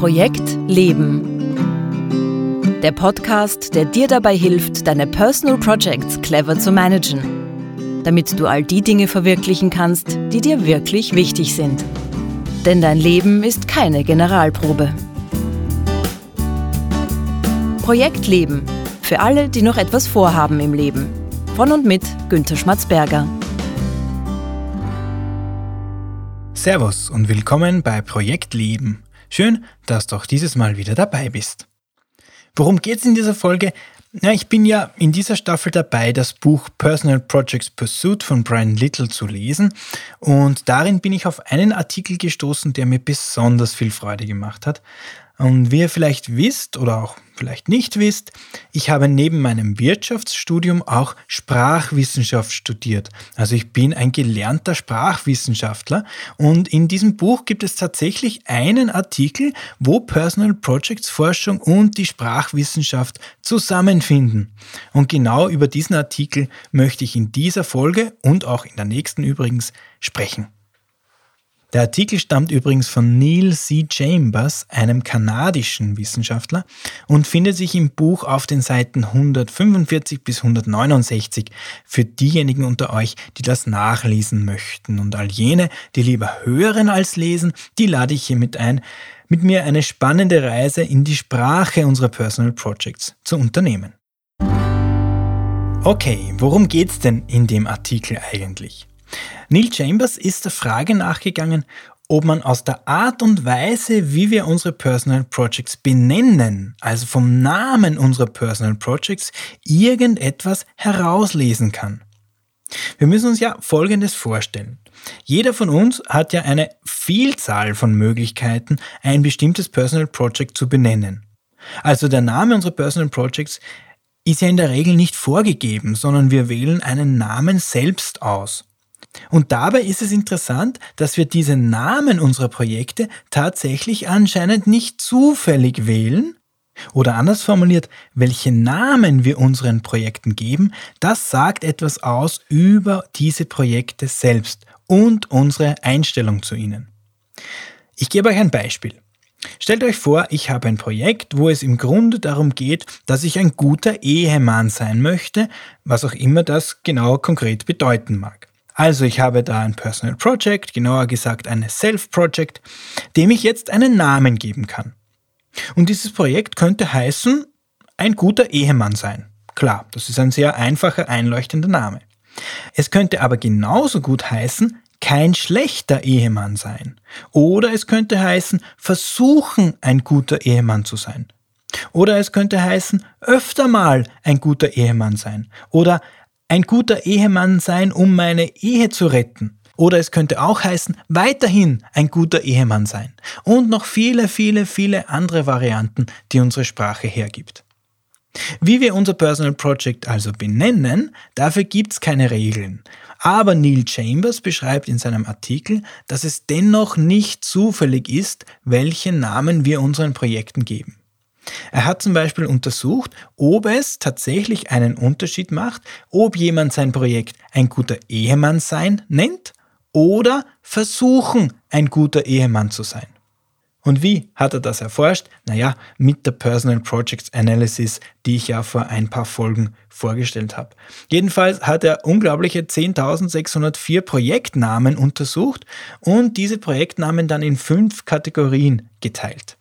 Projekt Leben. Der Podcast, der dir dabei hilft, deine Personal Projects clever zu managen, damit du all die Dinge verwirklichen kannst, die dir wirklich wichtig sind. Denn dein Leben ist keine Generalprobe. Projekt Leben. Für alle, die noch etwas vorhaben im Leben. Von und mit Günter Schmatzberger. Servus und willkommen bei Projekt Leben. Schön, dass du auch dieses Mal wieder dabei bist. Worum geht's in dieser Folge? Na, ich bin ja in dieser Staffel dabei, das Buch Personal Projects Pursuit von Brian Little zu lesen und darin bin ich auf einen Artikel gestoßen, der mir besonders viel Freude gemacht hat. Und wie ihr vielleicht wisst oder auch vielleicht nicht wisst, ich habe neben meinem Wirtschaftsstudium auch Sprachwissenschaft studiert. Also ich bin ein gelernter Sprachwissenschaftler und in diesem Buch gibt es tatsächlich einen Artikel, wo Personal Projects Forschung und die Sprachwissenschaft zusammenfinden. Und genau über diesen Artikel möchte ich in dieser Folge und auch in der nächsten übrigens sprechen. Der Artikel stammt übrigens von Neil C. Chambers, einem kanadischen Wissenschaftler, und findet sich im Buch auf den Seiten 145 bis 169 für diejenigen unter euch, die das nachlesen möchten. Und all jene, die lieber hören als lesen, die lade ich hiermit ein, mit mir eine spannende Reise in die Sprache unserer Personal Projects zu unternehmen. Okay, worum geht's denn in dem Artikel eigentlich? Neil Chambers ist der Frage nachgegangen, ob man aus der Art und Weise, wie wir unsere Personal Projects benennen, also vom Namen unserer Personal Projects, irgendetwas herauslesen kann. Wir müssen uns ja Folgendes vorstellen. Jeder von uns hat ja eine Vielzahl von Möglichkeiten, ein bestimmtes Personal Project zu benennen. Also der Name unserer Personal Projects ist ja in der Regel nicht vorgegeben, sondern wir wählen einen Namen selbst aus. Und dabei ist es interessant, dass wir diese Namen unserer Projekte tatsächlich anscheinend nicht zufällig wählen. Oder anders formuliert, welche Namen wir unseren Projekten geben, das sagt etwas aus über diese Projekte selbst und unsere Einstellung zu ihnen. Ich gebe euch ein Beispiel. Stellt euch vor, ich habe ein Projekt, wo es im Grunde darum geht, dass ich ein guter Ehemann sein möchte, was auch immer das genau konkret bedeuten mag. Also ich habe da ein Personal Project, genauer gesagt ein Self-Project, dem ich jetzt einen Namen geben kann. Und dieses Projekt könnte heißen, ein guter Ehemann sein. Klar, das ist ein sehr einfacher, einleuchtender Name. Es könnte aber genauso gut heißen, kein schlechter Ehemann sein. Oder es könnte heißen, versuchen, ein guter Ehemann zu sein. Oder es könnte heißen, öfter mal ein guter Ehemann sein. Oder ein guter Ehemann sein, um meine Ehe zu retten. Oder es könnte auch heißen, weiterhin ein guter Ehemann sein. Und noch viele, viele, viele andere Varianten, die unsere Sprache hergibt. Wie wir unser Personal Project also benennen, dafür gibt es keine Regeln. Aber Neil Chambers beschreibt in seinem Artikel, dass es dennoch nicht zufällig ist, welche Namen wir unseren Projekten geben. Er hat zum Beispiel untersucht, ob es tatsächlich einen Unterschied macht, ob jemand sein Projekt ein guter Ehemann sein nennt oder versuchen, ein guter Ehemann zu sein. Und wie hat er das erforscht? Naja, mit der Personal Projects Analysis, die ich ja vor ein paar Folgen vorgestellt habe. Jedenfalls hat er unglaubliche 10.604 Projektnamen untersucht und diese Projektnamen dann in fünf Kategorien geteilt.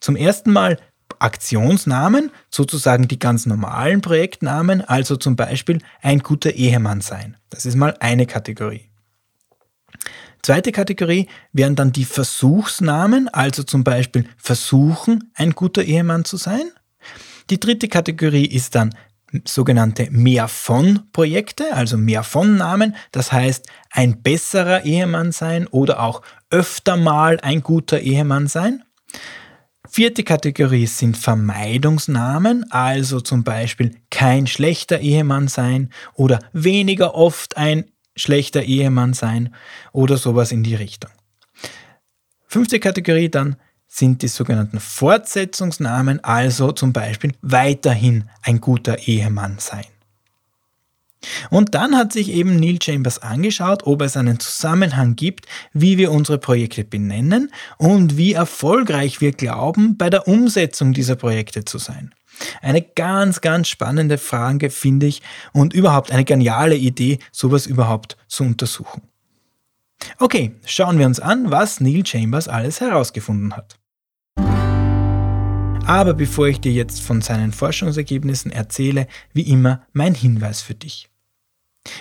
Zum ersten Mal Aktionsnamen, sozusagen die ganz normalen Projektnamen, also zum Beispiel ein guter Ehemann sein. Das ist mal eine Kategorie. Zweite Kategorie wären dann die Versuchsnamen, also zum Beispiel versuchen, ein guter Ehemann zu sein. Die dritte Kategorie ist dann sogenannte Mehr von Projekte, also mehr von Namen, das heißt ein besserer Ehemann sein oder auch öfter mal ein guter Ehemann sein. Vierte Kategorie sind Vermeidungsnamen, also zum Beispiel kein schlechter Ehemann sein oder weniger oft ein schlechter Ehemann sein oder sowas in die Richtung. Fünfte Kategorie dann sind die sogenannten Fortsetzungsnamen, also zum Beispiel weiterhin ein guter Ehemann sein. Und dann hat sich eben Neil Chambers angeschaut, ob es einen Zusammenhang gibt, wie wir unsere Projekte benennen und wie erfolgreich wir glauben, bei der Umsetzung dieser Projekte zu sein. Eine ganz, ganz spannende Frage finde ich und überhaupt eine geniale Idee, sowas überhaupt zu untersuchen. Okay, schauen wir uns an, was Neil Chambers alles herausgefunden hat. Aber bevor ich dir jetzt von seinen Forschungsergebnissen erzähle, wie immer mein Hinweis für dich.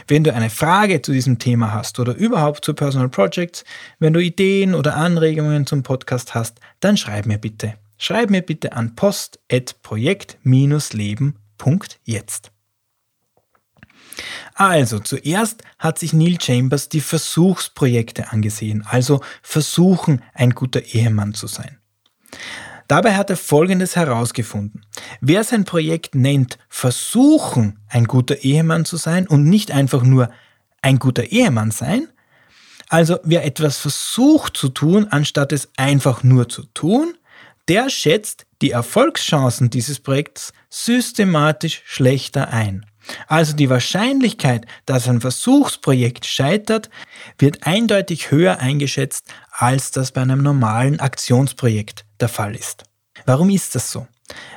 Wenn du eine Frage zu diesem Thema hast oder überhaupt zu Personal Projects, wenn du Ideen oder Anregungen zum Podcast hast, dann schreib mir bitte. Schreib mir bitte an post.projekt-leben.jetzt. Also, zuerst hat sich Neil Chambers die Versuchsprojekte angesehen, also versuchen, ein guter Ehemann zu sein. Dabei hat er Folgendes herausgefunden. Wer sein Projekt nennt, versuchen, ein guter Ehemann zu sein und nicht einfach nur ein guter Ehemann sein, also wer etwas versucht zu tun, anstatt es einfach nur zu tun, der schätzt die Erfolgschancen dieses Projekts systematisch schlechter ein. Also die Wahrscheinlichkeit, dass ein Versuchsprojekt scheitert, wird eindeutig höher eingeschätzt, als das bei einem normalen Aktionsprojekt der Fall ist. Warum ist das so?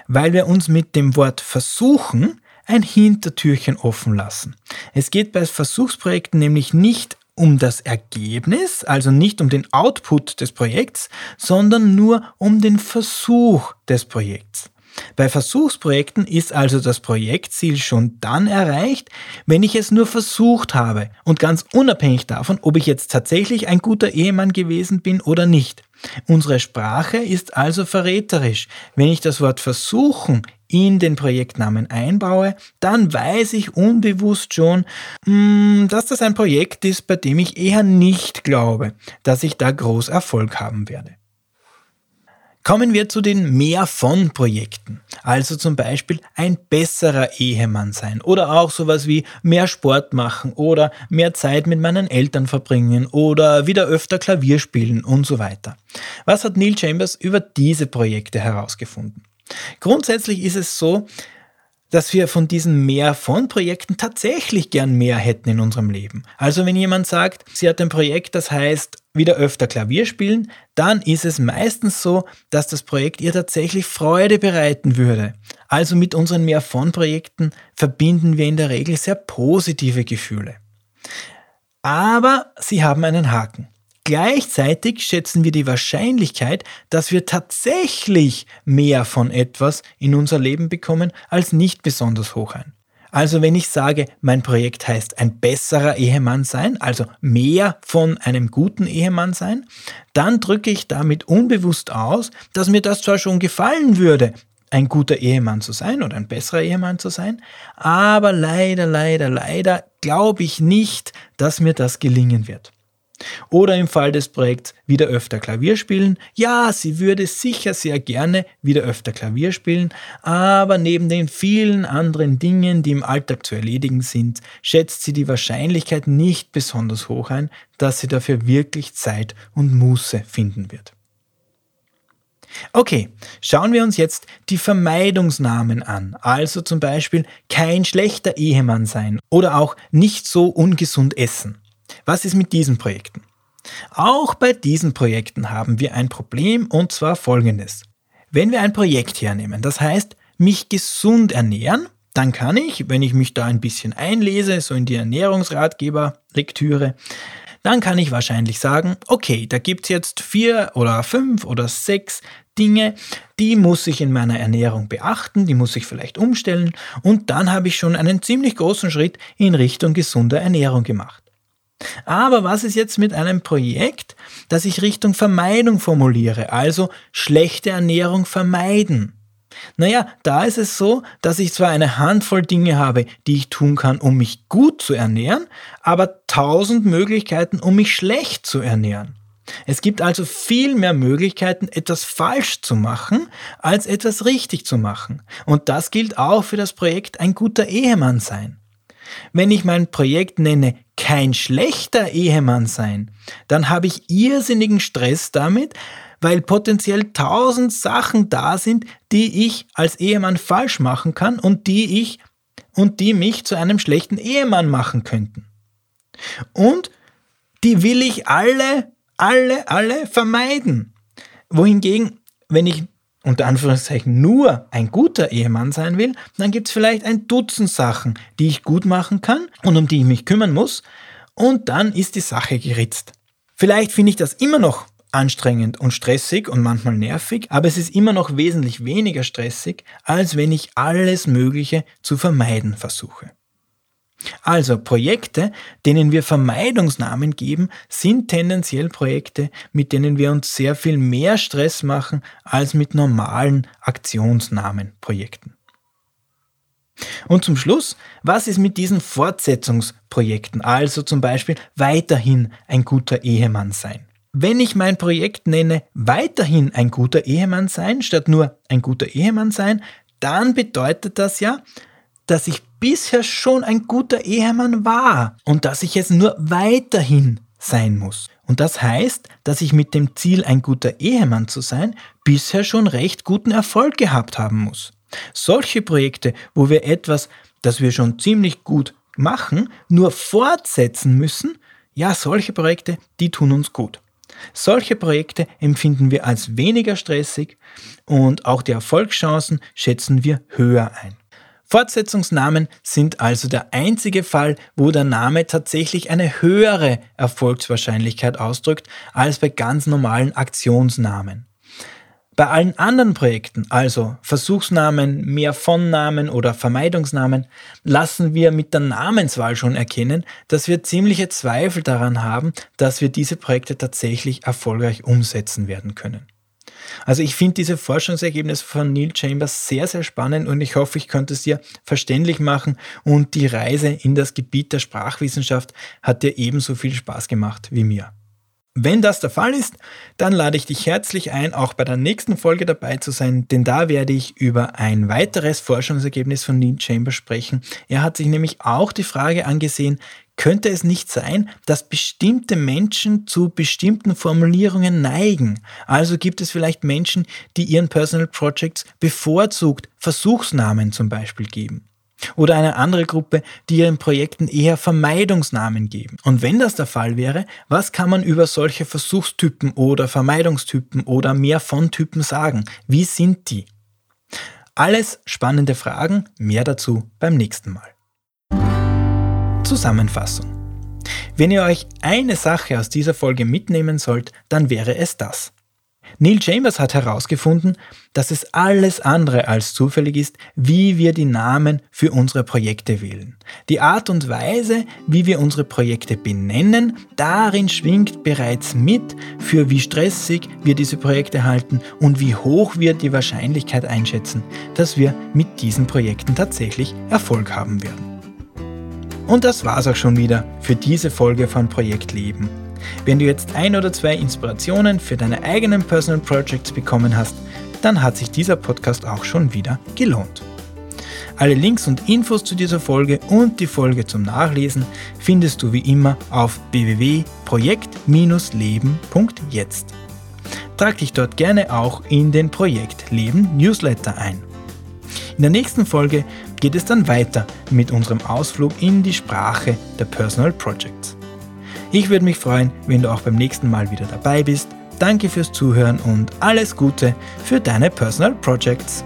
Weil wir uns mit dem Wort versuchen ein Hintertürchen offen lassen. Es geht bei Versuchsprojekten nämlich nicht um das Ergebnis, also nicht um den Output des Projekts, sondern nur um den Versuch des Projekts. Bei Versuchsprojekten ist also das Projektziel schon dann erreicht, wenn ich es nur versucht habe und ganz unabhängig davon, ob ich jetzt tatsächlich ein guter Ehemann gewesen bin oder nicht. Unsere Sprache ist also verräterisch. Wenn ich das Wort versuchen in den Projektnamen einbaue, dann weiß ich unbewusst schon, mm, dass das ein Projekt ist, bei dem ich eher nicht glaube, dass ich da groß Erfolg haben werde. Kommen wir zu den Mehr von Projekten. Also zum Beispiel ein besserer Ehemann sein oder auch sowas wie mehr Sport machen oder mehr Zeit mit meinen Eltern verbringen oder wieder öfter Klavier spielen und so weiter. Was hat Neil Chambers über diese Projekte herausgefunden? Grundsätzlich ist es so, dass wir von diesen mehr von Projekten tatsächlich gern mehr hätten in unserem Leben. Also wenn jemand sagt, sie hat ein Projekt, das heißt wieder öfter Klavier spielen, dann ist es meistens so, dass das Projekt ihr tatsächlich Freude bereiten würde. Also mit unseren mehr von Projekten verbinden wir in der Regel sehr positive Gefühle. Aber sie haben einen Haken. Gleichzeitig schätzen wir die Wahrscheinlichkeit, dass wir tatsächlich mehr von etwas in unser Leben bekommen, als nicht besonders hoch ein. Also wenn ich sage, mein Projekt heißt ein besserer Ehemann sein, also mehr von einem guten Ehemann sein, dann drücke ich damit unbewusst aus, dass mir das zwar schon gefallen würde, ein guter Ehemann zu sein oder ein besserer Ehemann zu sein, aber leider, leider, leider glaube ich nicht, dass mir das gelingen wird. Oder im Fall des Projekts wieder öfter Klavier spielen. Ja, sie würde sicher sehr gerne wieder öfter Klavier spielen, aber neben den vielen anderen Dingen, die im Alltag zu erledigen sind, schätzt sie die Wahrscheinlichkeit nicht besonders hoch ein, dass sie dafür wirklich Zeit und Muße finden wird. Okay, schauen wir uns jetzt die Vermeidungsnamen an, also zum Beispiel kein schlechter Ehemann sein oder auch nicht so ungesund essen. Was ist mit diesen Projekten? Auch bei diesen Projekten haben wir ein Problem und zwar folgendes. Wenn wir ein Projekt hernehmen, das heißt mich gesund ernähren, dann kann ich, wenn ich mich da ein bisschen einlese, so in die Ernährungsratgeber-Lektüre, dann kann ich wahrscheinlich sagen, okay, da gibt es jetzt vier oder fünf oder sechs Dinge, die muss ich in meiner Ernährung beachten, die muss ich vielleicht umstellen und dann habe ich schon einen ziemlich großen Schritt in Richtung gesunder Ernährung gemacht. Aber was ist jetzt mit einem Projekt, das ich Richtung Vermeidung formuliere, also schlechte Ernährung vermeiden? Naja, da ist es so, dass ich zwar eine Handvoll Dinge habe, die ich tun kann, um mich gut zu ernähren, aber tausend Möglichkeiten, um mich schlecht zu ernähren. Es gibt also viel mehr Möglichkeiten, etwas falsch zu machen, als etwas richtig zu machen. Und das gilt auch für das Projekt Ein guter Ehemann sein. Wenn ich mein Projekt nenne, kein schlechter Ehemann sein, dann habe ich irrsinnigen Stress damit, weil potenziell tausend Sachen da sind, die ich als Ehemann falsch machen kann und die ich und die mich zu einem schlechten Ehemann machen könnten. Und die will ich alle, alle, alle vermeiden. Wohingegen, wenn ich unter Anführungszeichen nur ein guter Ehemann sein will, dann gibt es vielleicht ein Dutzend Sachen, die ich gut machen kann und um die ich mich kümmern muss, und dann ist die Sache geritzt. Vielleicht finde ich das immer noch anstrengend und stressig und manchmal nervig, aber es ist immer noch wesentlich weniger stressig, als wenn ich alles Mögliche zu vermeiden versuche. Also Projekte, denen wir Vermeidungsnamen geben, sind tendenziell Projekte, mit denen wir uns sehr viel mehr Stress machen als mit normalen Aktionsnamenprojekten. Und zum Schluss, was ist mit diesen Fortsetzungsprojekten, also zum Beispiel weiterhin ein guter Ehemann sein? Wenn ich mein Projekt nenne, weiterhin ein guter Ehemann sein, statt nur ein guter Ehemann sein, dann bedeutet das ja, dass ich bisher schon ein guter Ehemann war und dass ich es nur weiterhin sein muss. Und das heißt, dass ich mit dem Ziel, ein guter Ehemann zu sein, bisher schon recht guten Erfolg gehabt haben muss. Solche Projekte, wo wir etwas, das wir schon ziemlich gut machen, nur fortsetzen müssen, ja, solche Projekte, die tun uns gut. Solche Projekte empfinden wir als weniger stressig und auch die Erfolgschancen schätzen wir höher ein. Fortsetzungsnamen sind also der einzige Fall, wo der Name tatsächlich eine höhere Erfolgswahrscheinlichkeit ausdrückt als bei ganz normalen Aktionsnamen. Bei allen anderen Projekten, also Versuchsnamen, mehr von Namen oder Vermeidungsnamen, lassen wir mit der Namenswahl schon erkennen, dass wir ziemliche Zweifel daran haben, dass wir diese Projekte tatsächlich erfolgreich umsetzen werden können. Also ich finde diese Forschungsergebnisse von Neil Chambers sehr, sehr spannend und ich hoffe, ich konnte es dir verständlich machen und die Reise in das Gebiet der Sprachwissenschaft hat dir ebenso viel Spaß gemacht wie mir. Wenn das der Fall ist, dann lade ich dich herzlich ein, auch bei der nächsten Folge dabei zu sein, denn da werde ich über ein weiteres Forschungsergebnis von Neil Chambers sprechen. Er hat sich nämlich auch die Frage angesehen, könnte es nicht sein, dass bestimmte Menschen zu bestimmten Formulierungen neigen? Also gibt es vielleicht Menschen, die ihren Personal Projects bevorzugt Versuchsnamen zum Beispiel geben. Oder eine andere Gruppe, die ihren Projekten eher Vermeidungsnamen geben. Und wenn das der Fall wäre, was kann man über solche Versuchstypen oder Vermeidungstypen oder mehr von Typen sagen? Wie sind die? Alles spannende Fragen, mehr dazu beim nächsten Mal. Zusammenfassung. Wenn ihr euch eine Sache aus dieser Folge mitnehmen sollt, dann wäre es das. Neil Chambers hat herausgefunden, dass es alles andere als zufällig ist, wie wir die Namen für unsere Projekte wählen. Die Art und Weise, wie wir unsere Projekte benennen, darin schwingt bereits mit, für wie stressig wir diese Projekte halten und wie hoch wir die Wahrscheinlichkeit einschätzen, dass wir mit diesen Projekten tatsächlich Erfolg haben werden. Und das war's auch schon wieder für diese Folge von Projekt Leben. Wenn du jetzt ein oder zwei Inspirationen für deine eigenen Personal Projects bekommen hast, dann hat sich dieser Podcast auch schon wieder gelohnt. Alle Links und Infos zu dieser Folge und die Folge zum Nachlesen findest du wie immer auf www.projekt-leben.jetzt. Trag dich dort gerne auch in den Projekt Leben Newsletter ein. In der nächsten Folge geht es dann weiter mit unserem Ausflug in die Sprache der Personal Projects. Ich würde mich freuen, wenn du auch beim nächsten Mal wieder dabei bist. Danke fürs Zuhören und alles Gute für deine Personal Projects.